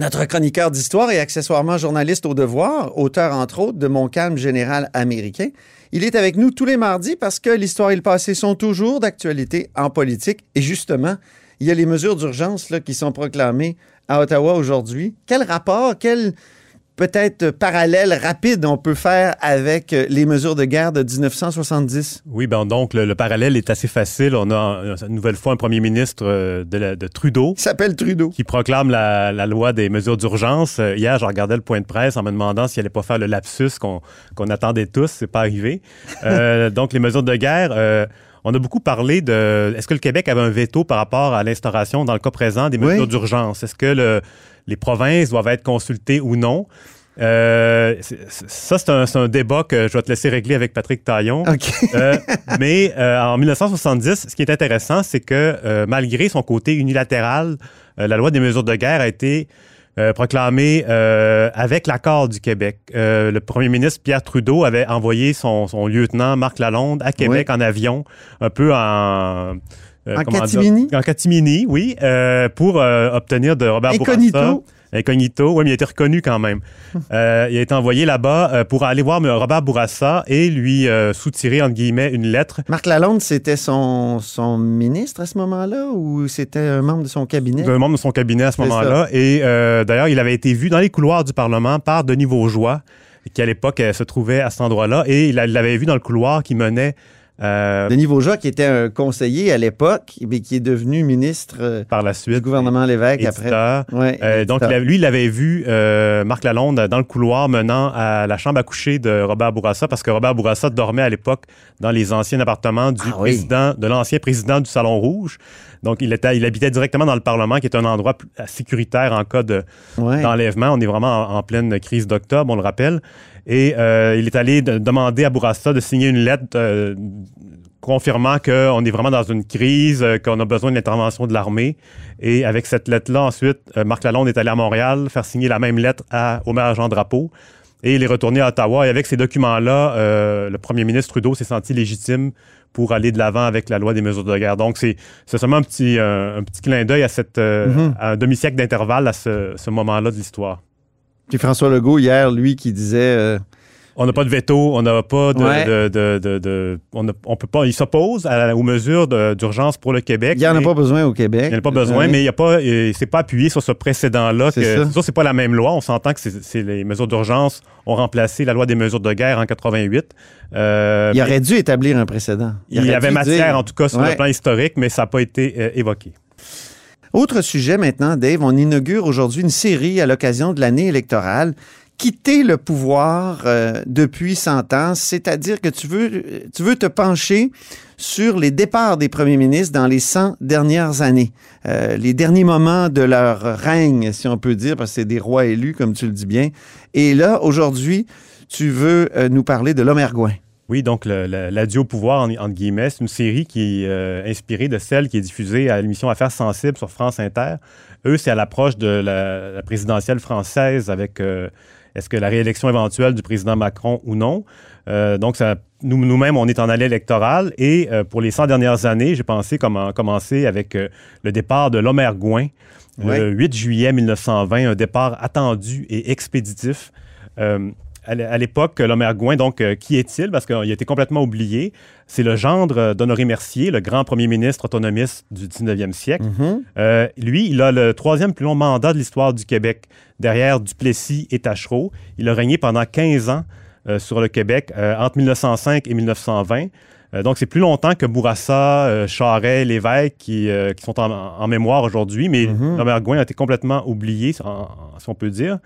Notre chroniqueur d'histoire et accessoirement journaliste au devoir, auteur entre autres de Mon calme général américain. Il est avec nous tous les mardis parce que l'histoire et le passé sont toujours d'actualité en politique. Et justement, il y a les mesures d'urgence qui sont proclamées à Ottawa aujourd'hui. Quel rapport, quel peut-être parallèle rapide on peut faire avec euh, les mesures de guerre de 1970? Oui, ben donc le, le parallèle est assez facile. On a euh, une nouvelle fois un premier ministre euh, de, la- de Trudeau Il s'appelle Trudeau. qui proclame la, la loi des mesures d'urgence. Hier, je regardais le point de presse en me demandant s'il allait pas faire le lapsus qu'on attendait tous. C'est pas arrivé. Euh, donc les mesures de guerre. euh, on a beaucoup parlé de. Est-ce que le Québec avait un veto par rapport à l'instauration, dans le cas présent, des mesures Oui. d'urgence? Est-ce que le- les provinces doivent être consultées ou non? Euh, ça, c'est un, débat que je vais te laisser régler avec Patrick Taillon. Euh, mais euh, en 1970, ce qui est intéressant, c'est que malgré son côté unilatéral, la loi des mesures de guerre a été euh, proclamée euh, avec l'accord du Québec. Euh, le premier ministre Pierre Trudeau avait envoyé son, son lieutenant Marc Lalonde à Québec en avion, un peu en... En dire? catimini? En catimini, oui, pour obtenir de Robert Incognito. Bourassa... Incognito, oui, mais il a été reconnu quand même. Euh, il a été envoyé là-bas euh, pour aller voir Robert Bourassa et lui euh, soutirer, entre guillemets, une lettre. Marc Lalonde, c'était son, son ministre à ce moment-là ou c'était un membre de son cabinet? d'un membre de son cabinet à ce moment-là. Et euh, d'ailleurs, il avait été vu dans les couloirs du Parlement par Denis Vaugeois, qui à l'époque se trouvait à cet endroit-là. Et il l'avait vu dans le couloir qui menait euh, Denis Vaugeois, qui était un conseiller à l'époque, mais qui est devenu ministre euh, par la du suite. gouvernement Lévesque après. Ouais, Euh, donc, lui, il avait vu Marc Lalonde dans le couloir menant à la chambre à coucher de Robert Bourassa, parce que Robert Bourassa dormait à l'époque dans les anciens appartements du Ah oui. président, de l'ancien président du Salon Rouge. Donc, il, était, il habitait directement dans le Parlement, qui est un endroit plus- sécuritaire en cas de, Ouais. d'enlèvement. On est vraiment en, en pleine crise d'octobre, on le rappelle. Et euh, il est allé de- demander à Bourassa de signer une lettre euh, confirmant qu'on est vraiment dans une crise, euh, qu'on a besoin de l'intervention de l'armée. Et avec cette lettre-là, ensuite, euh, Marc Lalonde est allé à Montréal faire signer la même lettre à Omer Jean Drapeau. Et il est retourné à Ottawa. Et avec ces documents-là, euh, le premier ministre Trudeau s'est senti légitime pour aller de l'avant avec la loi des mesures de guerre. Donc, c'est c'est seulement un petit, euh, un petit clin d'œil à, cette, euh, Mhm. à un demi-siècle d'intervalle à ce, ce moment-là de l'histoire. Puis François Legault, hier, lui, qui disait euh, On n'a pas de veto, on n'a pas de, Ouais. de, de, de- de- on, a- on peut pas. Il s'oppose aux mesures d'urgence pour le Québec. il n'y en a pas besoin au Québec. Il n'y en a pas besoin, mais il y a pas, c'est pas appuyé sur ce précédent-là. C'est que- ça. C'est pas la même loi. On s'entend que c'est, les mesures d'urgence ont remplacé la loi des mesures de guerre en 88. Euh, Il aurait dû établir un précédent. il y avait matière, dire- en tout cas, sur Ouais. le plan historique, mais ça n'a pas été euh, évoqué. Autre sujet maintenant, Dave, on inaugure aujourd'hui une série à l'occasion de l'année électorale. Quitter le pouvoir euh, depuis 100 ans, c'est-à-dire que tu veux, tu veux te pencher sur les départs des premiers ministres dans les 100 dernières années, Euh, les derniers moments de leur règne, si on peut dire, parce que c'est des rois élus, comme tu le dis bien. Et là, aujourd'hui, tu veux euh, nous parler de l'homme ergoin. Oui, donc l'adieu au pouvoir, en- entre guillemets, c'est une série qui est inspirée de celle qui est diffusée à l'émission Affaires sensibles sur France Inter. Eux, c'est à l'approche de la, présidentielle française avec est-ce que la réélection éventuelle du président Macron ou non. Euh, donc, ça, nous, nous-mêmes, on est en allée électorale et euh, pour les 100 dernières années, j'ai pensé comment, commencer avec euh, le départ de l'homme Ouais. le 8 juillet 1920, un départ attendu et expéditif. À l'époque, l'homme ergoin, donc, euh, qui est-il? Parce qu'il a été complètement oublié. C'est le gendre euh, d'Honoré Mercier, le grand premier ministre autonomiste du 19e siècle. Mhm. Euh, lui, il a le troisième plus long mandat de l'histoire du Québec, derrière Duplessis et Tachereau. Il a régné pendant 15 ans euh, sur le Québec, euh, entre 1905 et 1920. Euh, donc, c'est plus longtemps que Bourassa, Charest, Lévesque, qui, qui sont en, en mémoire aujourd'hui, mais Mhm. l'homme ergoin a été complètement oublié, si on peut dire.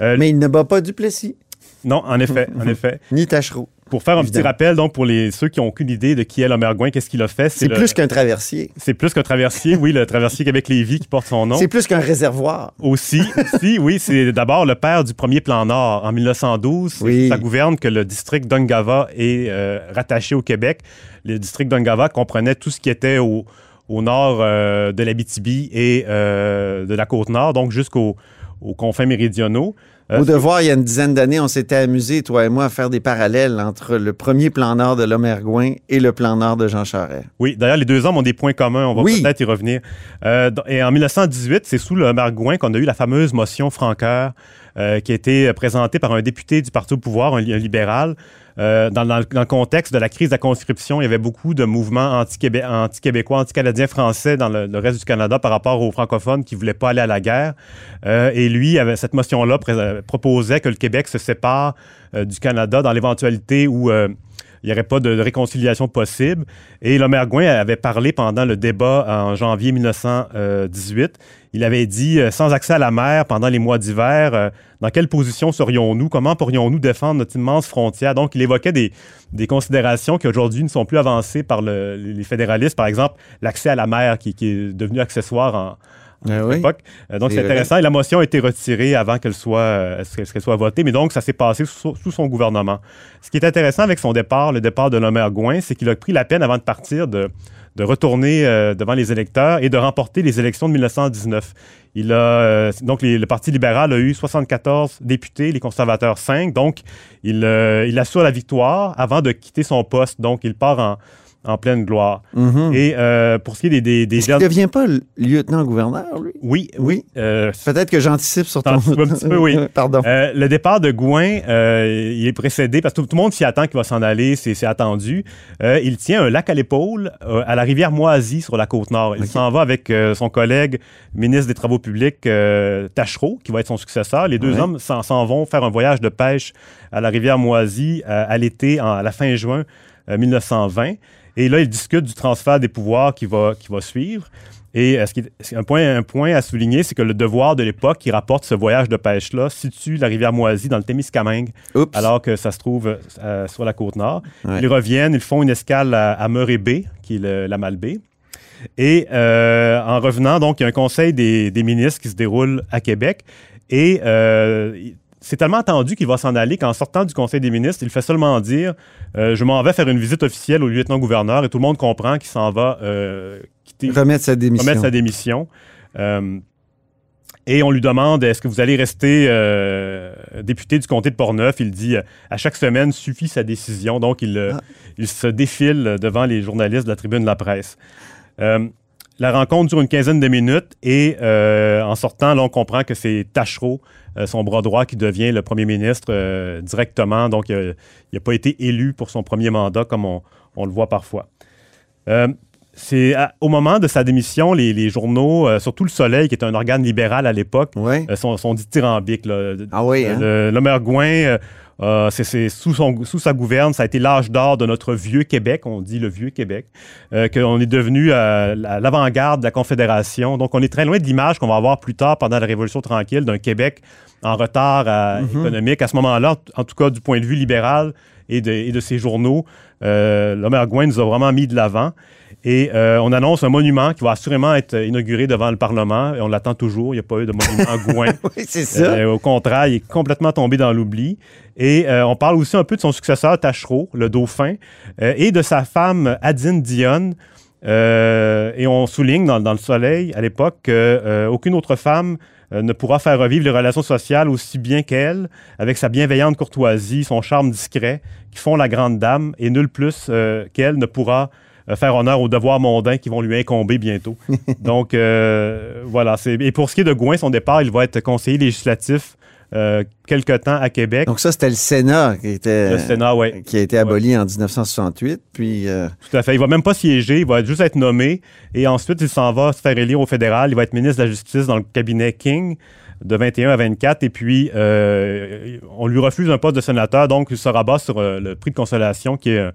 Mais il ne bat pas Duplessis, Non, en effet, en effet. ni Tachereau. Pour faire un petit rappel, donc, pour les, ceux qui ont aucune idée de qui est Gouin, qu'est-ce qu'il a fait? C'est plus qu'un traversier. C'est plus qu'un traversier, oui, le traversier Québec-Lévis qui porte son nom. C'est plus qu'un réservoir. Aussi, aussi, oui, c'est d'abord le père du premier plan Nord. En 1912, c'est Oui. sous sa gouverne que le district d'Ungava est euh, rattaché au Québec. Le district d'Ungava comprenait tout ce qui était au, au nord euh, de l'Abitibi et euh, de la Côte-Nord, donc jusqu'aux aux confins méridionaux. Au devoir, il y a une dizaine d'années, on s'était amusé, toi et moi, à faire des parallèles entre le premier plan nord de Lomergouin et le plan nord de Jean Charest. Oui, d'ailleurs, les deux hommes ont des points communs. On va Oui. peut-être y revenir. Euh, et en 1918, c'est sous le Margouin qu'on a eu la fameuse motion Franqueur euh, qui a été présentée par un député du Parti au pouvoir, un libéral. Euh, dans, le- contexte de la crise de la conscription, il y avait beaucoup de mouvements anti-québé- anti-québécois, anti-canadiens français dans le, reste du Canada par rapport aux francophones qui ne voulaient pas aller à la guerre. Euh, et lui, avait, cette motion-là pré- proposait que le Québec se sépare euh, du Canada dans l'éventualité où euh, il n'y aurait pas de, réconciliation possible. Et Lomergouin avait parlé pendant le débat en janvier 1918. Il avait dit, euh, sans accès à la mer pendant les mois d'hiver, euh, dans quelle position serions-nous? Comment pourrions-nous défendre notre immense frontière? Donc, il évoquait des, considérations qui aujourd'hui ne sont plus avancées par le- les fédéralistes. Par exemple, l'accès à la mer qui, qui est devenu accessoire en, Ah oui? Euh, donc, C'est vrai. intéressant. Et la motion a été retirée avant qu'elle soit, euh, qu'elle- qu'elle soit votée, mais donc, ça s'est passé sous, sous son gouvernement. Ce qui est intéressant avec son départ, le départ de Lomer Gouin, c'est qu'il a pris la peine avant de partir de, de retourner euh, devant les électeurs et de remporter les élections de 1919. Il a, euh, donc, les- le Parti libéral a eu 74 députés, les conservateurs 5. Donc, il, euh, il assure la victoire avant de quitter son poste. Donc, il part en, en pleine gloire. Mhm. Et euh, pour ce qui est des, des, des Est-ce devient pas lieutenant-gouverneur, lui? oui, Oui. euh, Peut-être que j'anticipe sur ton... Un petit peu, oui. Pardon. Euh, le départ de Gouin, il est précédé, parce que tout, tout le monde s'y attend qu'il va s'en aller, c'est attendu. Il tient un lac à l'épaule à la rivière Moisy sur la côte nord. Il s'en va avec son collègue ministre des Travaux publics, Tachereau, qui va être son successeur. Les deux Ouais. hommes s'en vont faire un voyage de pêche à la rivière Moisy euh, à l'été, à la fin juin euh, 1920. Et là, ils discutent du transfert des pouvoirs qui va, qui va suivre. Et euh, ce qui est, c'est un, point, un point à souligner, c'est que le devoir de l'époque qui rapporte ce voyage de pêche-là situe la rivière Moisy dans le Témiscamingue, Oups. alors que ça se trouve euh, sur la côte nord. Ouais. Ils reviennent, ils font une escale à, à Murray Bay, qui est le- la Malbaie. Et euh, en revenant, donc, il y a un conseil des, des ministres qui se déroule à Québec. Et euh, c'est tellement attendu qu'il va s'en aller qu'en sortant du conseil des ministres, il fait seulement dire euh, Je m'en vais faire une visite officielle au lieutenant-gouverneur et tout le monde comprend qu'il s'en va euh, quitter, Remettre sa démission. remettre sa démission. Euh, et on lui demande est-ce que vous allez rester député du comté de Portneuf? Il dit à chaque semaine suffit sa décision. Donc il, Ah. il se défile devant les journalistes de la tribune de la presse. La rencontre dure une quinzaine de minutes et euh, en sortant, là, on comprend que c'est Tachereau, euh, son bras droit, qui devient le premier ministre euh, directement. Donc, il n'a pas été élu pour son premier mandat comme on le voit parfois. C'est au moment de sa démission, les, les journaux, euh, surtout Le Soleil, qui est un organe libéral à l'époque, Oui. euh, sont, sont dithyrambiques. là. Ah oui, hein? Le- L'Homer Gouin, euh, euh, c'est- sous, son- sous sa gouverne, ça a été l'âge d'or de notre vieux Québec, on dit le vieux Québec, euh, qu'on est devenu la- l'avant-garde de la Confédération. Donc, on est très loin de l'image qu'on va avoir plus tard pendant la Révolution tranquille d'un Québec en retard Mhm. économique. À ce moment-là, en tout cas du point de vue libéral et de, et de ses journaux, euh, l'Homer Gouin nous a vraiment mis de l'avant. Et euh, on annonce un monument qui va assurément être inauguré devant le Parlement. Et on l'attend toujours. Il n'y a pas eu de monument Gouin. Oui, c'est ça. Euh, au contraire, il est complètement tombé dans l'oubli. Et euh, on parle aussi un peu de son successeur Tachereau, le dauphin, et de sa femme Adine Dionne. Euh, et on souligne dans, dans le Soleil à l'époque qu'aucune autre femme euh, ne pourra faire revivre les relations sociales aussi bien qu'elle, avec sa bienveillante courtoisie, son charme discret, qui font la grande dame, et nul plus euh, qu'elle ne pourra euh, faire honneur aux devoirs mondains qui vont lui incomber bientôt. Donc, euh, voilà. Et pour ce qui est de Gouin, son départ, il va être conseiller législatif euh, quelque temps à Québec. Donc ça, c'était le Sénat qui était... le Sénat, oui. qui a été aboli en 1968. Puis, euh, Tout à fait. Il va même pas siéger, il va juste être nommé et ensuite il s'en va se faire élire au fédéral. Il va être ministre de la Justice dans le cabinet King de 21 à 24 et puis euh, on lui refuse un poste de sénateur, donc il se rabat sur le prix de consolation qui est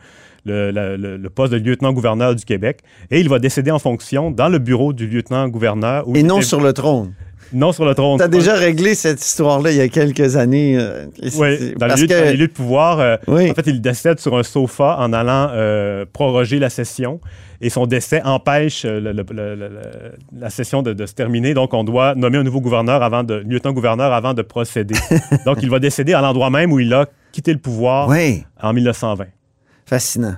le, la- le- le poste de lieutenant-gouverneur du Québec et il va décéder en fonction dans le bureau du lieutenant-gouverneur. et non était- sur le trône. Non sur le trône. Tu as déjà réglé cette histoire-là il y a quelques années. euh, Oui, dans les, lieux, que- dans les lieux de pouvoir. euh, Oui. En fait, il décède sur un sofa en allant euh, proroger la session. Et son décès empêche le- le- le- le- le- la session de, de se terminer. Donc, on doit nommer un nouveau gouverneur avant de, lieutenant-gouverneur avant de procéder. Donc, il va décéder à l'endroit même où il a quitté le pouvoir Oui, en 1920. fascinant.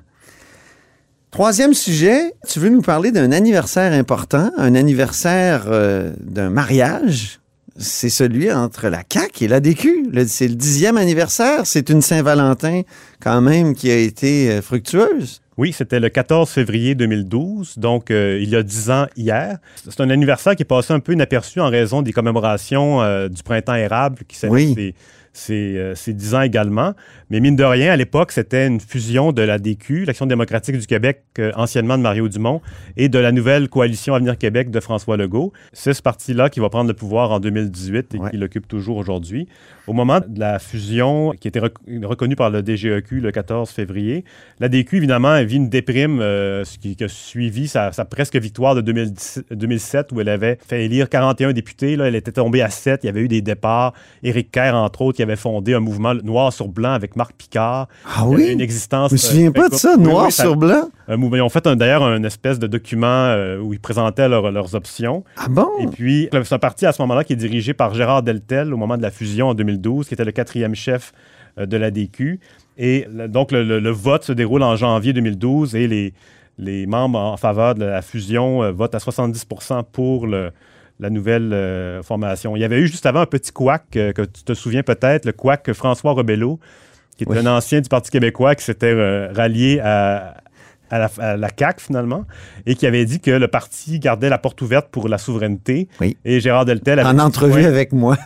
Troisième sujet, tu veux nous parler d'un anniversaire important, un anniversaire euh, d'un mariage. C'est celui entre la CAQ et l'ADQ. Le- C'est le dixième anniversaire. C'est une Saint-Valentin quand même qui a été euh, fructueuse. Oui, c'était le 14 février 2012, donc euh, il y a dix ans hier. C'est un anniversaire qui est passé un peu inaperçu en raison des commémorations euh, du printemps érable qui célèbre Oui. Ses, ses, euh, ses 10 ans également. Mais mine de rien, à l'époque, c'était une fusion de la DQ, l'Action démocratique du Québec, euh, anciennement de Mario Dumont, et de la nouvelle coalition Avenir Québec de François Legault. C'est ce parti-là qui va prendre le pouvoir en 2018 et Ouais. qui l'occupe toujours aujourd'hui. Au moment de la fusion qui était rec- reconnue par le DGEQ le 14 février, la DQ, évidemment, vit une déprime, euh, ce qui, qui a suivi sa, sa presque victoire de 2010 2007, où elle avait fait élire 41 députés. Là, elle était tombée à 7. Il y avait eu des départs. Éric Kerr, entre autres, qui avait fondé un mouvement noir sur blanc avec Marc Picard. Ah oui? Une existence. Je me souviens euh, pas de ça. Oui, noir oui, ça- sur blanc? un mouvement. Ils ont fait d'ailleurs un espèce de document euh, où ils présentaient leur- leurs options. Ah bon? Et puis, c'est un parti à ce moment-là qui est dirigé par Gérard Deltel au moment de la fusion en 2012, qui était le quatrième chef euh, de la DQ. Et donc, le, le- le vote se déroule en janvier 2012 et les, les membres en faveur de la fusion euh, votent à 70% pour le- la nouvelle euh, formation. Il y avait eu juste avant un petit couac euh, que tu te souviens peut-être, le couac François Rebello, qui Oui. un ancien du Parti québécois qui s'était euh, rallié à, à la, à la CAQ finalement et qui avait dit que le parti gardait la porte ouverte pour la souveraineté. Oui. Et Gérard Deltel avait En entrevue avec moi.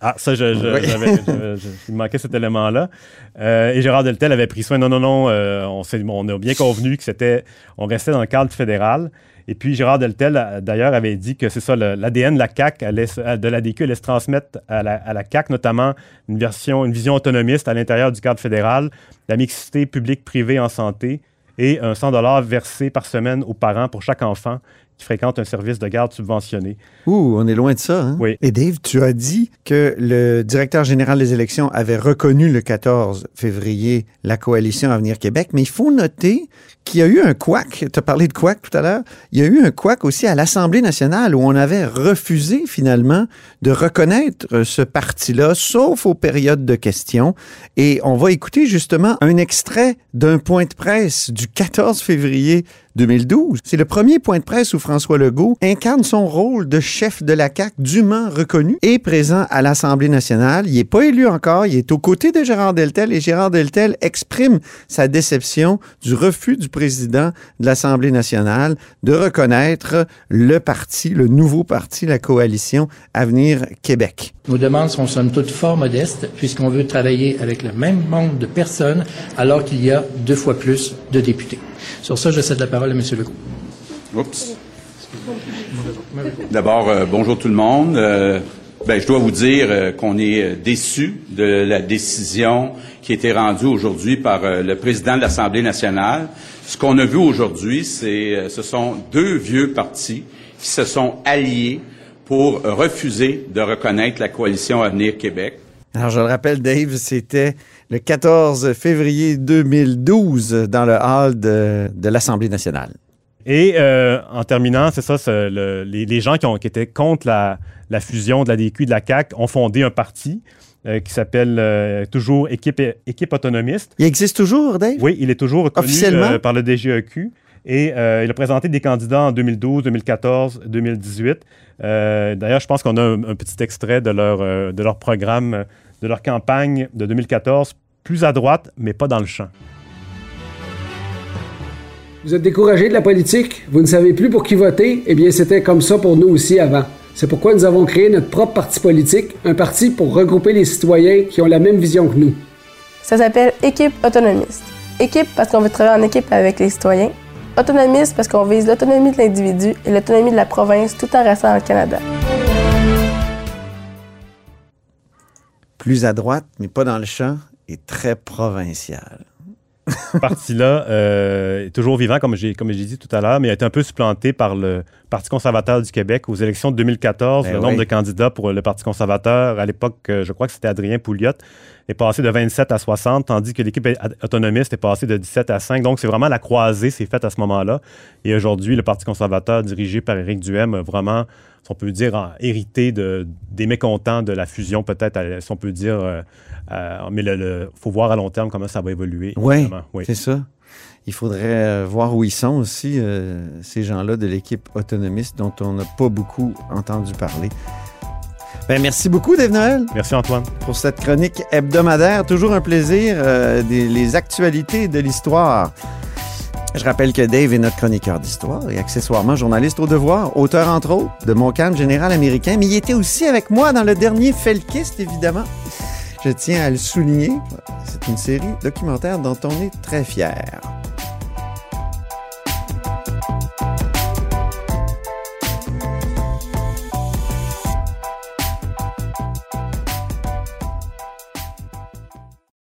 ah, ça, je, je- Oui. il manquait cet élément-là. Euh, et Gérard Deltel avait pris soin. Non, non, non, euh, on, s'est- on a bien convenu que c'était, on restait dans le cadre fédéral. Et puis Gérard Deltel, d'ailleurs, avait dit que c'est ça, l'ADN de la CAQ, allait de la DQ, allait se transmettre à la, à la CAQ, notamment une, version, une vision autonomiste à l'intérieur du cadre fédéral, la mixité publique-privée en santé et un 100 versé par semaine aux parents pour chaque enfant qui fréquente un service de garde subventionné. Ouh, on est loin de ça. Hein? Oui. Et Dave, tu as dit que le directeur général des élections avait reconnu le 14 février la coalition Avenir Québec, mais il faut noter qu'il y a eu un couac. Tu as parlé de couac tout à l'heure. Il y a eu un couac aussi à l'Assemblée nationale où on avait refusé finalement de reconnaître euh, ce parti-là, sauf aux périodes de questions. Et on va écouter justement un extrait d'un point de presse du 14 février 2012. C'est le premier point de presse où François Legault incarne son rôle de chef de la CAQ dûment reconnu et présent à l'Assemblée nationale. Il n'est pas élu encore, il est aux côtés de Gérard Deltel et Gérard Deltel exprime sa déception du refus du président de l'Assemblée nationale de reconnaître le parti, le nouveau parti, la coalition Avenir Québec. Nos demandes sont somme toute fort modestes puisqu'on veut travailler avec le même nombre de personnes alors qu'il y a deux fois plus de députés. Sur ça, je cède la parole D'abord, euh, bonjour tout le monde. Euh, ben, je dois vous dire euh, qu'on est déçu de la décision qui a été rendue aujourd'hui par le président de l'Assemblée nationale. Ce qu'on a vu aujourd'hui, c'est ce sont deux vieux partis qui se sont alliés pour refuser de reconnaître la coalition Avenir Québec. Alors, je le rappelle, Dave, c'était le 14 février 2012 dans le hall de, de l'Assemblée nationale. Et euh, en terminant, c'est ça, le- les, les gens qui, ont, qui étaient contre la, la fusion de la DQ et de la CAQ ont fondé un parti euh, qui s'appelle euh, toujours Équipe, Équipe autonomiste. Il existe toujours, Dave? Oui, il est toujours reconnu Officiellement? par le DGEQ. Et euh, il a présenté des candidats en 2012, 2014, 2018. Euh, D'ailleurs, je pense qu'on a un, un petit extrait de leur, euh, de leur programme, de leur campagne de 2014, plus à droite, mais pas dans le champ. Vous êtes découragé de la politique, vous ne savez plus pour qui voter, eh bien c'était comme ça pour nous aussi avant. C'est pourquoi nous avons créé notre propre parti politique, un parti pour regrouper les citoyens qui ont la même vision que nous. Ça s'appelle équipe autonomiste. Équipe parce qu'on veut travailler en équipe avec les citoyens. Autonomiste parce qu'on vise l'autonomie de l'individu et l'autonomie de la province tout en restant dans le Canada. Plus à droite, mais pas dans le champ, et très provincial. Ce parti-là euh, est toujours vivant, comme j'ai comme j'ai dit tout à l'heure, mais a été un peu supplanté par le Parti conservateur du Québec aux élections de 2014. Ben le oui. nombre de candidats pour le Parti conservateur, à l'époque, euh, je crois que c'était Adrien Pouliot, est passé de 27 à 60, tandis que l'équipe autonomiste est passée de 17 à 5. Donc, c'est vraiment la croisée, c'est faite à ce moment-là. Et aujourd'hui, le Parti conservateur, dirigé par Éric Duhem, a vraiment, si on peut dire, hérité de, des mécontents de la fusion, peut-être, à- si on peut dire. euh, euh, mais il faut voir à long terme comment ça va évoluer. Oui, c'est ça. Il faudrait euh, voir où ils sont aussi, euh, ces gens-là de l'équipe autonomiste dont on n'a pas beaucoup entendu parler. Ben, merci beaucoup, Dave Noël, Merci, Antoine. pour cette chronique hebdomadaire. Toujours un plaisir, euh, des, les actualités de l'histoire. Je rappelle que Dave est notre chroniqueur d'histoire et accessoirement journaliste au devoir, auteur entre autres de Mon calme général américain, mais il était aussi avec moi dans le dernier Felkist, évidemment. Je tiens à le souligner, c'est une série documentaire dont on est très fier.